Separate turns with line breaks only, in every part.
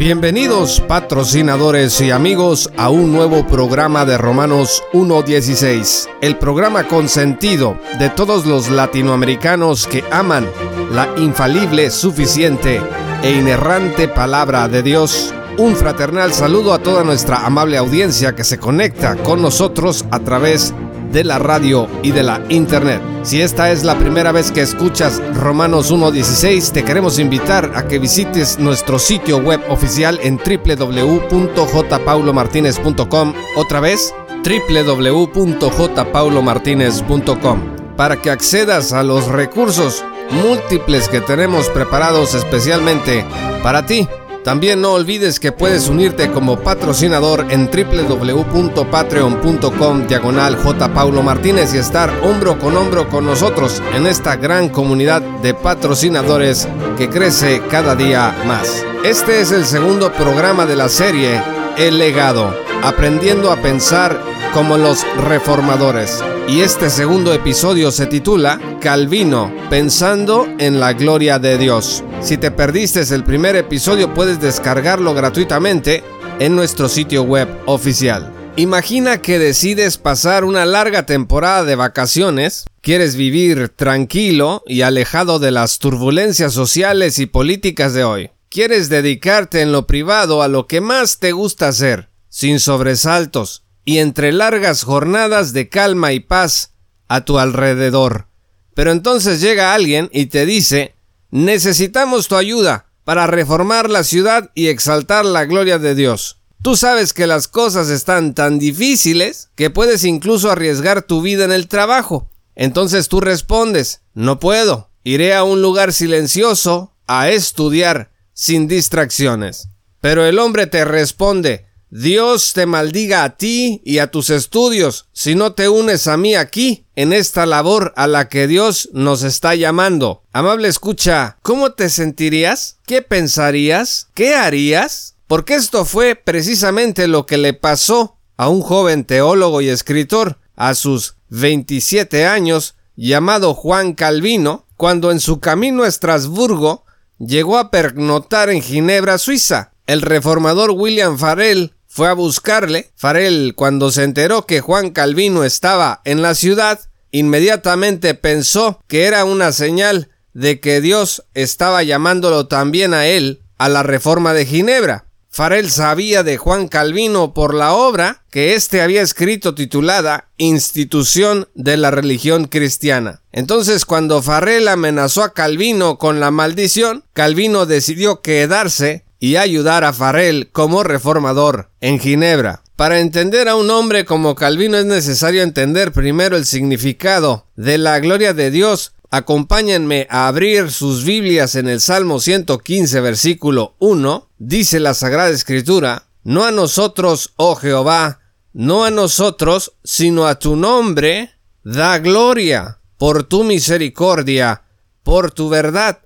Bienvenidos patrocinadores y amigos a un nuevo programa de Romanos 1.16, el programa consentido de todos los latinoamericanos que aman la infalible, suficiente e inerrante palabra de Dios. Un fraternal saludo a toda nuestra amable audiencia que se conecta con nosotros a través de de la radio y de la internet. Si esta es la primera vez que escuchas Romanos 1.16, te queremos invitar a que visites nuestro sitio web oficial en www.jpaulomartinez.com. Otra vez, www.jpaulomartinez.com para que accedas a los recursos múltiples que tenemos preparados especialmente para ti también no olvides que puedes unirte como patrocinador en www.patreon.com diagonal J. Paulo Martínez y estar hombro con hombro con nosotros en esta gran comunidad de patrocinadores que crece cada día más. Este es el segundo programa de la serie El legado, aprendiendo a pensar como los reformadores. Y este segundo episodio se titula Calvino, pensando en la gloria de Dios. Si te perdiste el primer episodio puedes descargarlo gratuitamente en nuestro sitio web oficial. Imagina que decides pasar una larga temporada de vacaciones, quieres vivir tranquilo y alejado de las turbulencias sociales y políticas de hoy. Quieres dedicarte en lo privado a lo que más te gusta hacer, sin sobresaltos y entre largas jornadas de calma y paz a tu alrededor. Pero entonces llega alguien y te dice, necesitamos tu ayuda para reformar la ciudad y exaltar la gloria de Dios. Tú sabes que las cosas están tan difíciles que puedes incluso arriesgar tu vida en el trabajo. Entonces tú respondes, no puedo, iré a un lugar silencioso a estudiar sin distracciones. Pero el hombre te responde, Dios te maldiga a ti y a tus estudios si no te unes a mí aquí en esta labor a la que Dios nos está llamando. Amable escucha, ¿cómo te sentirías? ¿Qué pensarías? ¿Qué harías? Porque esto fue precisamente lo que le pasó a un joven teólogo y escritor a sus 27 años llamado Juan Calvino cuando en su camino a Estrasburgo llegó a pernoctar en Ginebra, Suiza. El reformador William Farel fue a buscarle. Farel, cuando se enteró que Juan Calvino estaba en la ciudad, inmediatamente pensó que era una señal de que Dios estaba llamándolo también a él a la reforma de Ginebra. Farel sabía de Juan Calvino por la obra que éste había escrito titulada Institución de la religión cristiana. Entonces cuando Farel amenazó a Calvino con la maldición, Calvino decidió quedarse y ayudar a Farel como reformador en Ginebra. Para entender a un hombre como Calvino es necesario entender primero el significado de la gloria de Dios. Acompáñenme a abrir sus Biblias en el Salmo 115 versículo 1. Dice la Sagrada Escritura, No a nosotros, oh Jehová, no a nosotros, sino a tu nombre, da gloria por tu misericordia, por tu verdad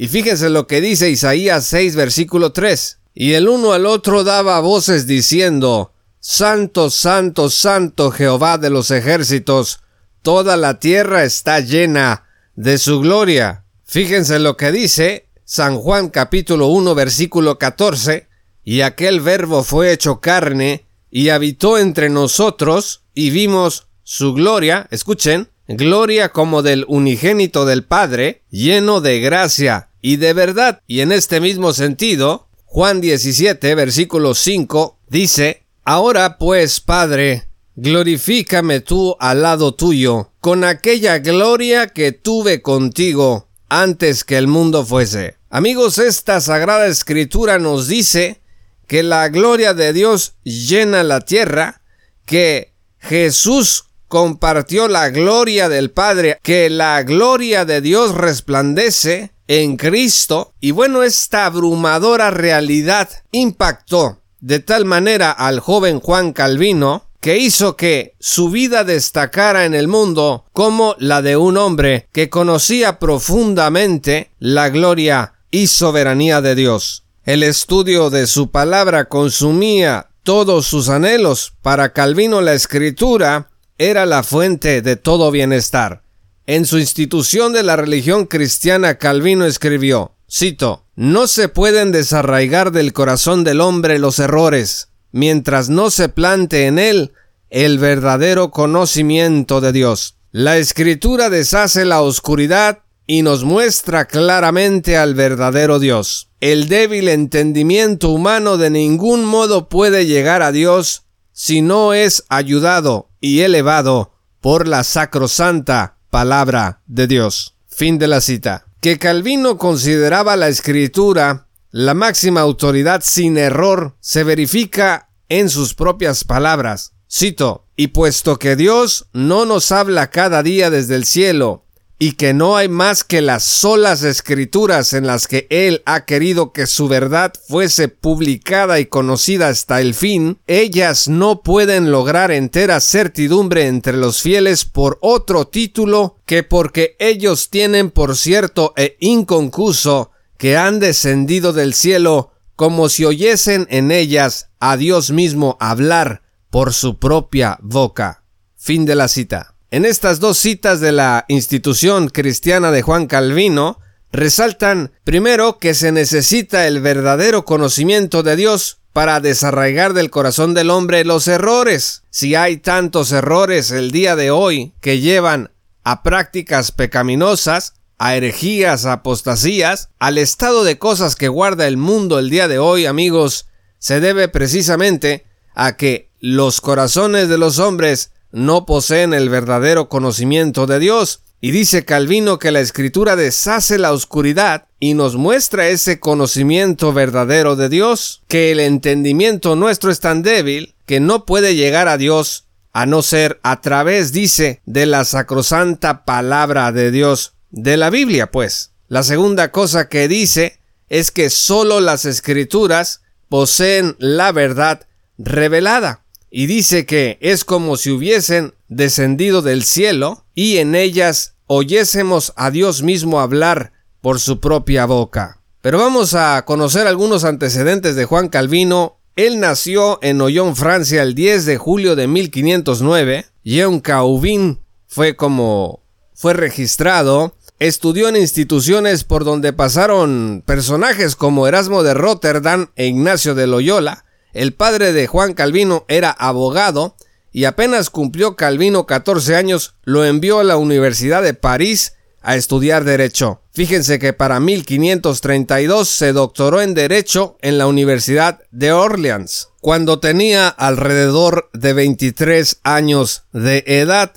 y fíjense lo que dice Isaías 6, versículo 3. Y el uno al otro daba voces diciendo, Santo, Santo, Santo Jehová de los ejércitos, toda la tierra está llena de su gloria. Fíjense lo que dice San Juan capítulo 1 versículo 14, y aquel verbo fue hecho carne y habitó entre nosotros y vimos su gloria, escuchen, gloria como del unigénito del Padre, lleno de gracia y de verdad. Y en este mismo sentido, Juan 17, versículo 5, dice, Ahora pues, Padre, glorifícame tú al lado tuyo, con aquella gloria que tuve contigo antes que el mundo fuese. Amigos, esta sagrada escritura nos dice que la gloria de Dios llena la tierra, que Jesús compartió la gloria del Padre, que la gloria de Dios resplandece en Cristo y bueno, esta abrumadora realidad impactó de tal manera al joven Juan Calvino que hizo que su vida destacara en el mundo como la de un hombre que conocía profundamente la gloria y soberanía de Dios. El estudio de su palabra consumía todos sus anhelos. Para Calvino la escritura era la fuente de todo bienestar. En su institución de la religión cristiana, Calvino escribió, cito, No se pueden desarraigar del corazón del hombre los errores, mientras no se plante en él el verdadero conocimiento de Dios. La escritura deshace la oscuridad y nos muestra claramente al verdadero Dios. El débil entendimiento humano de ningún modo puede llegar a Dios si no es ayudado y elevado por la sacrosanta palabra de Dios. Fin de la cita. Que Calvino consideraba la escritura la máxima autoridad sin error se verifica en sus propias palabras. Cito, y puesto que Dios no nos habla cada día desde el cielo, y que no hay más que las solas escrituras en las que Él ha querido que su verdad fuese publicada y conocida hasta el fin, ellas no pueden lograr entera certidumbre entre los fieles por otro título que porque ellos tienen por cierto e inconcuso que han descendido del cielo como si oyesen en ellas a Dios mismo hablar por su propia boca. Fin de la cita. En estas dos citas de la institución cristiana de Juan Calvino, resaltan primero que se necesita el verdadero conocimiento de Dios para desarraigar del corazón del hombre los errores. Si hay tantos errores el día de hoy que llevan a prácticas pecaminosas, a herejías, a apostasías, al estado de cosas que guarda el mundo el día de hoy, amigos, se debe precisamente a que los corazones de los hombres no poseen el verdadero conocimiento de Dios. Y dice Calvino que la escritura deshace la oscuridad y nos muestra ese conocimiento verdadero de Dios, que el entendimiento nuestro es tan débil que no puede llegar a Dios a no ser a través, dice, de la sacrosanta palabra de Dios, de la Biblia, pues. La segunda cosa que dice es que sólo las escrituras poseen la verdad revelada y dice que es como si hubiesen descendido del cielo y en ellas oyésemos a Dios mismo hablar por su propia boca. Pero vamos a conocer algunos antecedentes de Juan Calvino. Él nació en Ollón, Francia, el 10 de julio de 1509. Jean Cauvin fue como fue registrado. Estudió en instituciones por donde pasaron personajes como Erasmo de Rotterdam e Ignacio de Loyola. El padre de Juan Calvino era abogado y apenas cumplió Calvino 14 años, lo envió a la Universidad de París a estudiar Derecho. Fíjense que para 1532 se doctoró en Derecho en la Universidad de Orleans, cuando tenía alrededor de 23 años de edad.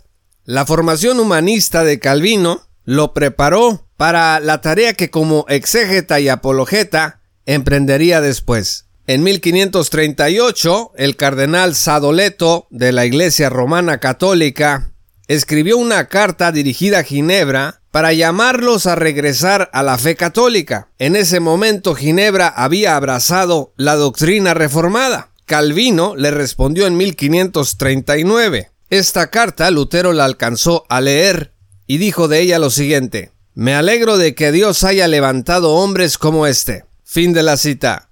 La formación humanista de Calvino lo preparó para la tarea que como exégeta y apologeta emprendería después. En 1538, el cardenal Sadoleto de la Iglesia Romana Católica escribió una carta dirigida a Ginebra para llamarlos a regresar a la fe católica. En ese momento Ginebra había abrazado la doctrina reformada. Calvino le respondió en 1539. Esta carta Lutero la alcanzó a leer y dijo de ella lo siguiente: Me alegro de que Dios haya levantado hombres como este. Fin de la cita.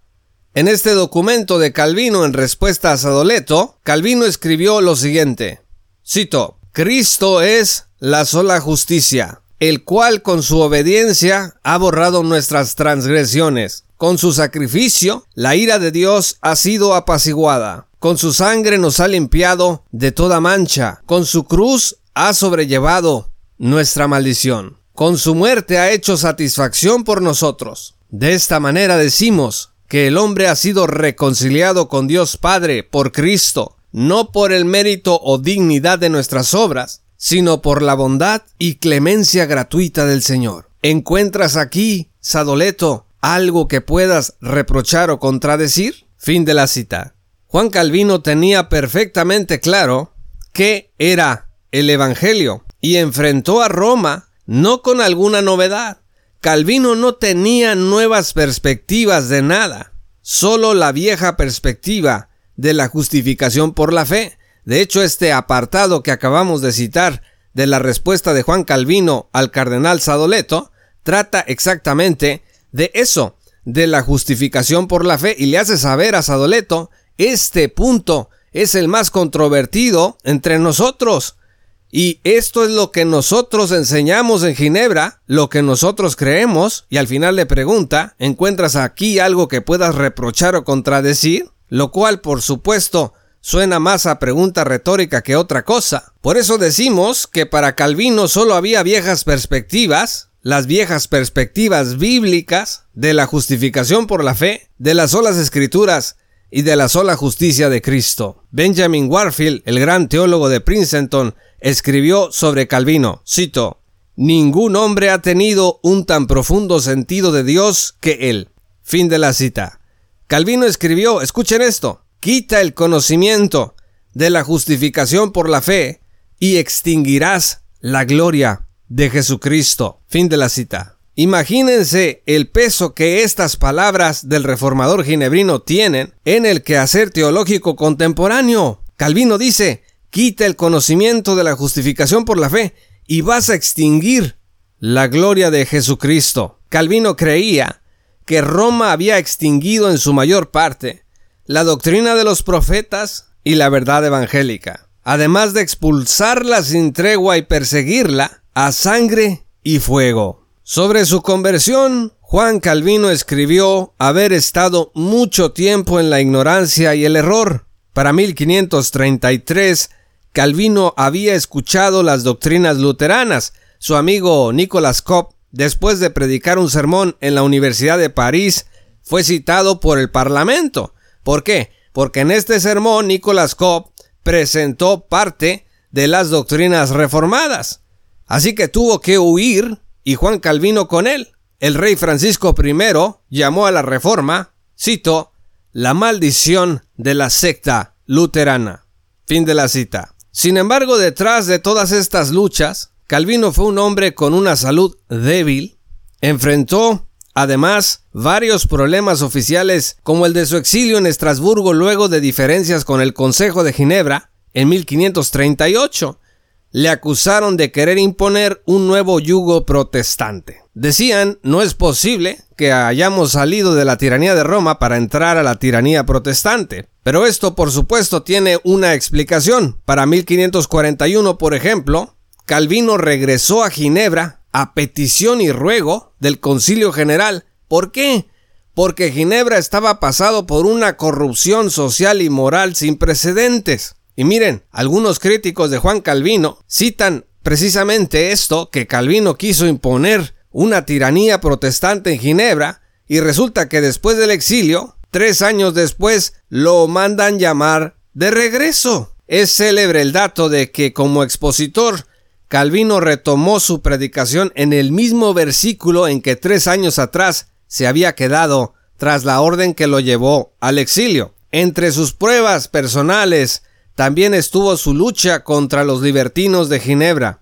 En este documento de Calvino en respuesta a Sadoleto, Calvino escribió lo siguiente. Cito, Cristo es la sola justicia, el cual con su obediencia ha borrado nuestras transgresiones. Con su sacrificio, la ira de Dios ha sido apaciguada. Con su sangre nos ha limpiado de toda mancha. Con su cruz ha sobrellevado nuestra maldición. Con su muerte ha hecho satisfacción por nosotros. De esta manera decimos, que el hombre ha sido reconciliado con Dios Padre por Cristo, no por el mérito o dignidad de nuestras obras, sino por la bondad y clemencia gratuita del Señor. ¿Encuentras aquí, Sadoleto, algo que puedas reprochar o contradecir? Fin de la cita. Juan Calvino tenía perfectamente claro qué era el Evangelio y enfrentó a Roma no con alguna novedad, Calvino no tenía nuevas perspectivas de nada, solo la vieja perspectiva de la justificación por la fe. De hecho, este apartado que acabamos de citar de la respuesta de Juan Calvino al cardenal Sadoleto trata exactamente de eso, de la justificación por la fe, y le hace saber a Sadoleto, este punto es el más controvertido entre nosotros. Y esto es lo que nosotros enseñamos en Ginebra, lo que nosotros creemos, y al final le pregunta, ¿encuentras aquí algo que puedas reprochar o contradecir? Lo cual, por supuesto, suena más a pregunta retórica que otra cosa. Por eso decimos que para Calvino solo había viejas perspectivas, las viejas perspectivas bíblicas de la justificación por la fe, de las solas escrituras y de la sola justicia de Cristo. Benjamin Warfield, el gran teólogo de Princeton, escribió sobre Calvino, cito, Ningún hombre ha tenido un tan profundo sentido de Dios que él. Fin de la cita. Calvino escribió, escuchen esto, quita el conocimiento de la justificación por la fe y extinguirás la gloria de Jesucristo. Fin de la cita. Imagínense el peso que estas palabras del reformador ginebrino tienen en el quehacer teológico contemporáneo. Calvino dice, quita el conocimiento de la justificación por la fe y vas a extinguir la gloria de Jesucristo. Calvino creía que Roma había extinguido en su mayor parte la doctrina de los profetas y la verdad evangélica, además de expulsarla sin tregua y perseguirla a sangre y fuego. Sobre su conversión, Juan Calvino escribió haber estado mucho tiempo en la ignorancia y el error. Para 1533 Calvino había escuchado las doctrinas luteranas. Su amigo Nicolas Kopp, después de predicar un sermón en la Universidad de París, fue citado por el Parlamento. ¿Por qué? Porque en este sermón Nicolas Kopp presentó parte de las doctrinas reformadas. Así que tuvo que huir y Juan Calvino con él. El rey Francisco I llamó a la reforma, cito, la maldición de la secta luterana. Fin de la cita. Sin embargo, detrás de todas estas luchas, Calvino fue un hombre con una salud débil, enfrentó además varios problemas oficiales como el de su exilio en Estrasburgo luego de diferencias con el Consejo de Ginebra en 1538. Le acusaron de querer imponer un nuevo yugo protestante. Decían, no es posible que hayamos salido de la tiranía de Roma para entrar a la tiranía protestante. Pero esto por supuesto tiene una explicación. Para 1541, por ejemplo, Calvino regresó a Ginebra a petición y ruego del Concilio General. ¿Por qué? Porque Ginebra estaba pasado por una corrupción social y moral sin precedentes. Y miren, algunos críticos de Juan Calvino citan precisamente esto que Calvino quiso imponer una tiranía protestante en Ginebra y resulta que después del exilio Tres años después lo mandan llamar de regreso. Es célebre el dato de que como expositor Calvino retomó su predicación en el mismo versículo en que tres años atrás se había quedado tras la orden que lo llevó al exilio. Entre sus pruebas personales también estuvo su lucha contra los libertinos de Ginebra.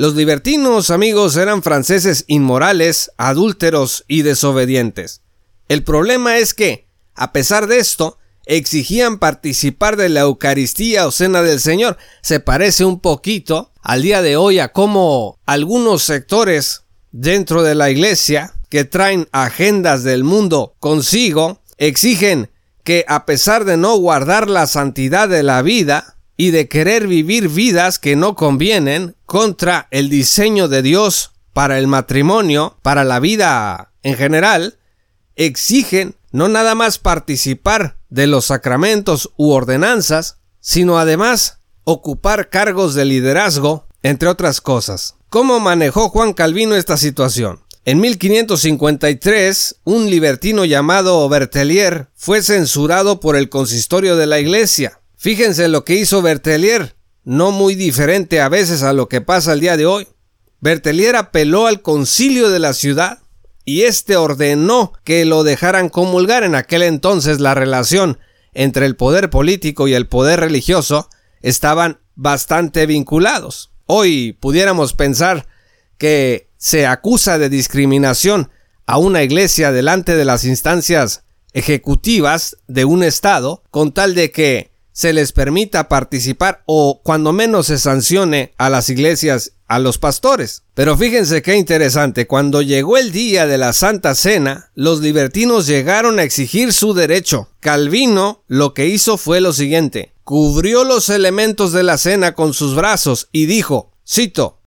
Los libertinos, amigos, eran franceses inmorales, adúlteros y desobedientes. El problema es que, a pesar de esto, exigían participar de la Eucaristía o Cena del Señor. Se parece un poquito al día de hoy a cómo algunos sectores dentro de la iglesia que traen agendas del mundo consigo exigen que a pesar de no guardar la santidad de la vida y de querer vivir vidas que no convienen contra el diseño de Dios para el matrimonio, para la vida en general, exigen no nada más participar de los sacramentos u ordenanzas, sino además ocupar cargos de liderazgo, entre otras cosas. ¿Cómo manejó Juan Calvino esta situación? En 1553, un libertino llamado Bertelier fue censurado por el consistorio de la iglesia. Fíjense lo que hizo Bertelier, no muy diferente a veces a lo que pasa el día de hoy. Bertelier apeló al concilio de la ciudad y éste ordenó que lo dejaran comulgar. En aquel entonces la relación entre el poder político y el poder religioso estaban bastante vinculados. Hoy pudiéramos pensar que se acusa de discriminación a una iglesia delante de las instancias ejecutivas de un estado con tal de que se les permita participar o cuando menos se sancione a las iglesias, a los pastores. Pero fíjense qué interesante, cuando llegó el día de la Santa Cena, los libertinos llegaron a exigir su derecho. Calvino lo que hizo fue lo siguiente, cubrió los elementos de la cena con sus brazos y dijo, cito,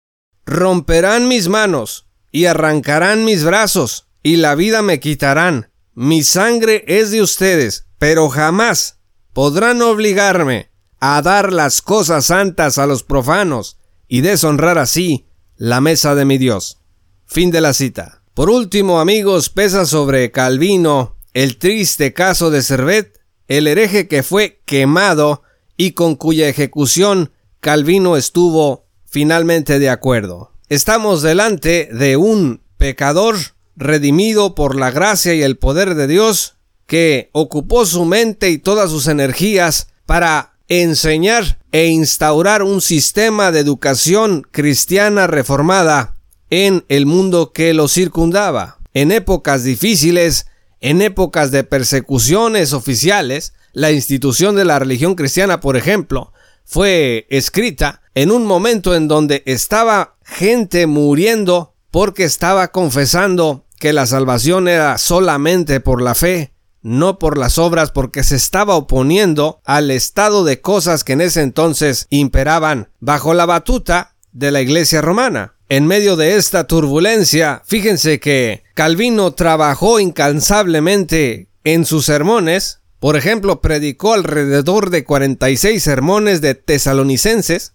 romperán mis manos y arrancarán mis brazos y la vida me quitarán. Mi sangre es de ustedes, pero jamás podrán obligarme a dar las cosas santas a los profanos y deshonrar así la mesa de mi Dios. Fin de la cita. Por último, amigos, pesa sobre Calvino el triste caso de Servet, el hereje que fue quemado y con cuya ejecución Calvino estuvo finalmente de acuerdo. Estamos delante de un pecador redimido por la gracia y el poder de Dios que ocupó su mente y todas sus energías para enseñar e instaurar un sistema de educación cristiana reformada en el mundo que lo circundaba. En épocas difíciles, en épocas de persecuciones oficiales, la institución de la religión cristiana, por ejemplo, fue escrita en un momento en donde estaba gente muriendo porque estaba confesando que la salvación era solamente por la fe no por las obras porque se estaba oponiendo al estado de cosas que en ese entonces imperaban bajo la batuta de la Iglesia romana. En medio de esta turbulencia, fíjense que Calvino trabajó incansablemente en sus sermones, por ejemplo, predicó alrededor de 46 sermones de tesalonicenses,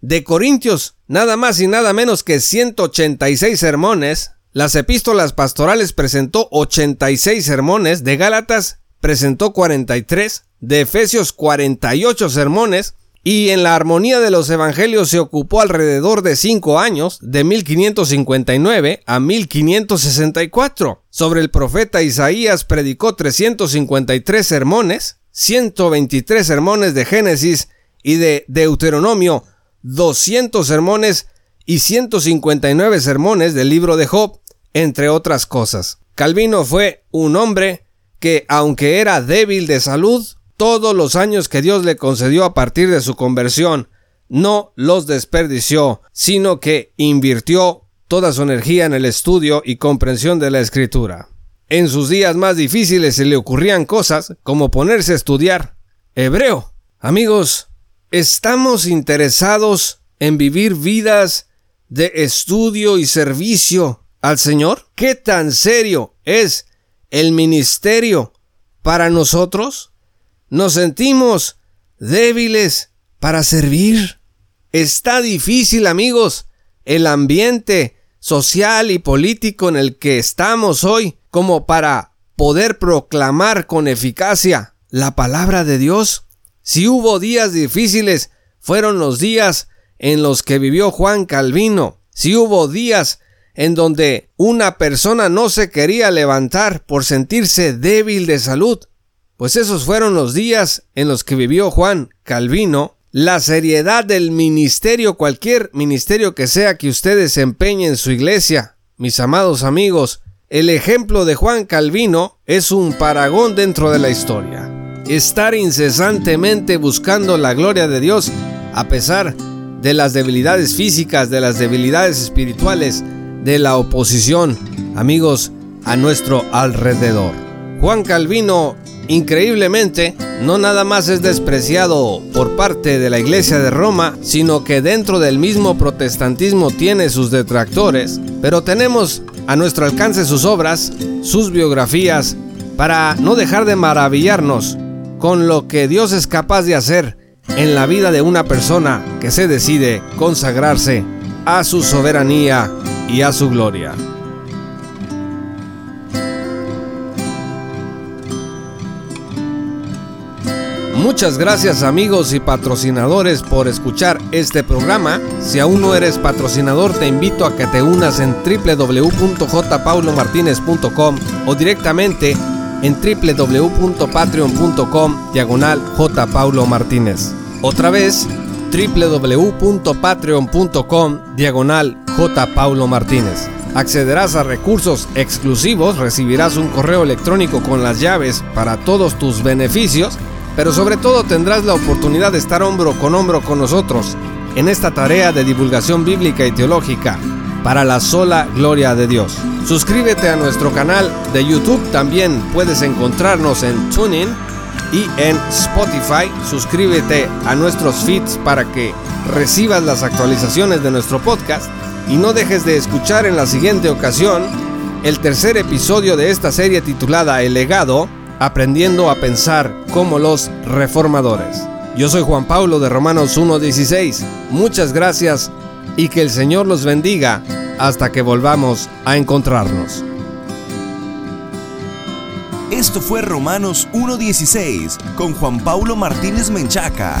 de Corintios nada más y nada menos que 186 sermones, las epístolas pastorales presentó 86 sermones, de Gálatas presentó 43, de Efesios 48 sermones, y en la armonía de los evangelios se ocupó alrededor de 5 años, de 1559 a 1564. Sobre el profeta Isaías predicó 353 sermones, 123 sermones de Génesis y de Deuteronomio, 200 sermones y 159 sermones del libro de Job, entre otras cosas. Calvino fue un hombre que, aunque era débil de salud, todos los años que Dios le concedió a partir de su conversión, no los desperdició, sino que invirtió toda su energía en el estudio y comprensión de la escritura. En sus días más difíciles se le ocurrían cosas como ponerse a estudiar hebreo. Amigos, ¿estamos interesados en vivir vidas de estudio y servicio al Señor? ¿Qué tan serio es el ministerio para nosotros? ¿Nos sentimos débiles para servir? Está difícil, amigos, el ambiente social y político en el que estamos hoy como para poder proclamar con eficacia la palabra de Dios. Si hubo días difíciles, fueron los días en los que vivió Juan Calvino, si hubo días en donde una persona no se quería levantar por sentirse débil de salud, pues esos fueron los días en los que vivió Juan Calvino, la seriedad del ministerio, cualquier ministerio que sea que usted desempeñe en su iglesia, mis amados amigos, el ejemplo de Juan Calvino es un paragón dentro de la historia. Estar incesantemente buscando la gloria de Dios a pesar de las debilidades físicas, de las debilidades espirituales, de la oposición, amigos, a nuestro alrededor. Juan Calvino, increíblemente, no nada más es despreciado por parte de la Iglesia de Roma, sino que dentro del mismo protestantismo tiene sus detractores, pero tenemos a nuestro alcance sus obras, sus biografías, para no dejar de maravillarnos con lo que Dios es capaz de hacer en la vida de una persona que se decide consagrarse a su soberanía y a su gloria. Muchas gracias amigos y patrocinadores por escuchar este programa. Si aún no eres patrocinador te invito a que te unas en www.jpaulomartinez.com o directamente en www.patreon.com diagonal Martínez. Otra vez, www.patreon.com diagonal J. Paulo Martínez. accederás a recursos exclusivos, recibirás un correo electrónico con las llaves para todos tus beneficios, pero sobre todo tendrás la oportunidad de estar hombro con hombro con nosotros en esta tarea de divulgación bíblica y teológica para la sola gloria de Dios. Suscríbete a nuestro canal de YouTube, también puedes encontrarnos en TuneIn y en Spotify. Suscríbete a nuestros feeds para que recibas las actualizaciones de nuestro podcast y no dejes de escuchar en la siguiente ocasión el tercer episodio de esta serie titulada El legado, aprendiendo a pensar como los reformadores. Yo soy Juan Pablo de Romanos 1.16. Muchas gracias y que el Señor los bendiga hasta que volvamos a encontrarnos.
Esto fue Romanos 1.16 con Juan Paulo Martínez Menchaca.